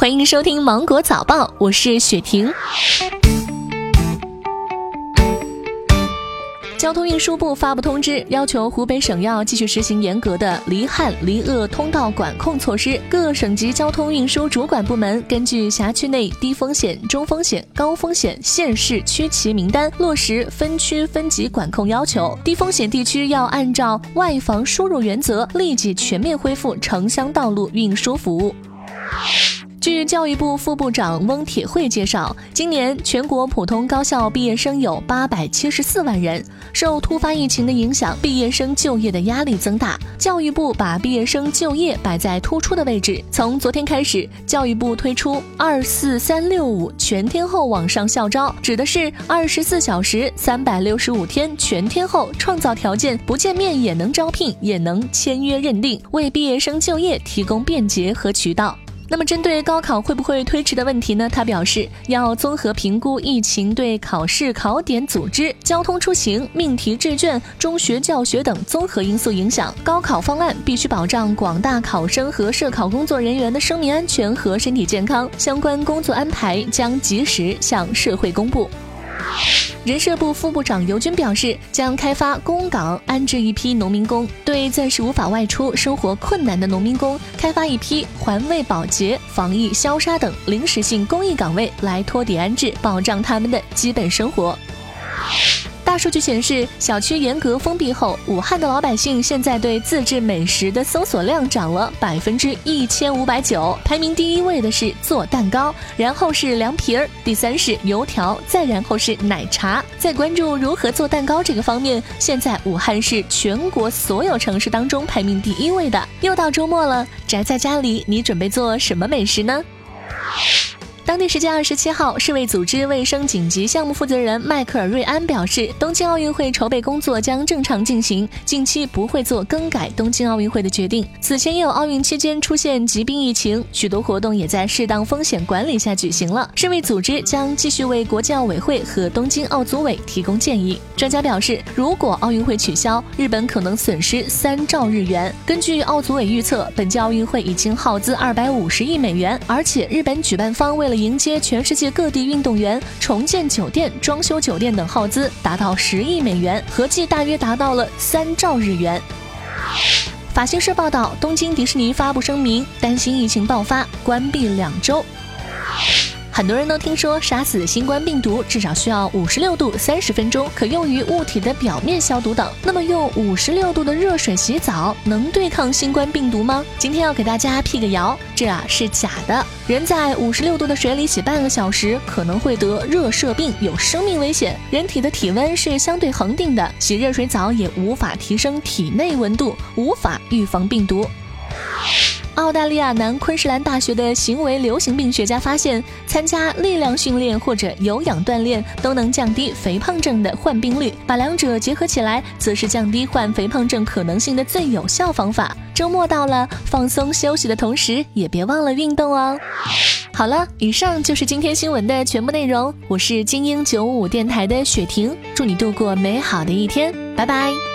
欢迎收听《芒果早报》，我是雪婷。交通运输部发布通知，要求湖北省要继续实行严格的离汉离鄂通道管控措施。各省级交通运输主管部门根据辖区内低风险、中风险、高风险县市区旗名单，落实分区分级管控要求。低风险地区要按照外防输入原则，立即全面恢复城乡道路运输服务。据教育部副部长翁铁慧介绍，今年全国普通高校毕业生有八百七十四万人。受突发疫情的影响，毕业生就业的压力增大。教育部把毕业生就业摆在突出的位置。从昨天开始，教育部推出“二四三六五”全天候网上校招，指的是二十四小时、三百六十五天全天候创造条件，不见面也能招聘，也能签约认定，为毕业生就业提供便捷和渠道。那么，针对高考会不会推迟的问题呢？他表示，要综合评估疫情对考试考点组织、交通出行、命题制卷、中学教学等综合因素影响。高考方案必须保障广大考生和涉考工作人员的生命安全和身体健康，相关工作安排将及时向社会公布。人社部副部长尤军表示，将开发工岗安置一批农民工，对暂时无法外出、生活困难的农民工，开发一批环卫保洁、防疫消杀等临时性公益岗位来托底安置，保障他们的基本生活。大数据显示，小区严格封闭后，武汉的老百姓现在对自制美食的搜索量涨了百分之一千五百九。排名第一位的是做蛋糕，然后是凉皮儿，第三是油条，再然后是奶茶。在关注如何做蛋糕这个方面，现在武汉是全国所有城市当中排名第一位的。又到周末了，宅在家里，你准备做什么美食呢？当地时间二十七号，世卫组织卫生紧急项目负责人迈克尔·瑞安表示，东京奥运会筹备工作将正常进行，近期不会做更改东京奥运会的决定。此前也有奥运期间出现疾病疫情，许多活动也在适当风险管理下举行了。世卫组织将继续为国际奥委会和东京奥组委提供建议。专家表示，如果奥运会取消，日本可能损失三兆日元。根据奥组委预测，本届奥运会已经耗资二百五十亿美元，而且日本举办方为了迎接全世界各地运动员，重建酒店、装修酒店等耗资达到十亿美元，合计大约达到了三兆日元。法新社报道，东京迪士尼发布声明，担心疫情爆发，关闭两周。很多人都听说杀死新冠病毒至少需要五十六度三十分钟，可用于物体的表面消毒等。那么用五十六度的热水洗澡能对抗新冠病毒吗？今天要给大家辟个谣，这啊是假的。人在五十六度的水里洗半个小时可能会得热射病，有生命危险。人体的体温是相对恒定的，洗热水澡也无法提升体内温度，无法预防病毒。澳大利亚南昆士兰大学的行为流行病学家发现，参加力量训练或者有氧锻炼都能降低肥胖症的患病率，把两者结合起来，则是降低患肥胖症可能性的最有效方法。周末到了，放松休息的同时，也别忘了运动哦。好了，以上就是今天新闻的全部内容。我是精英九五电台的雪婷，祝你度过美好的一天，拜拜。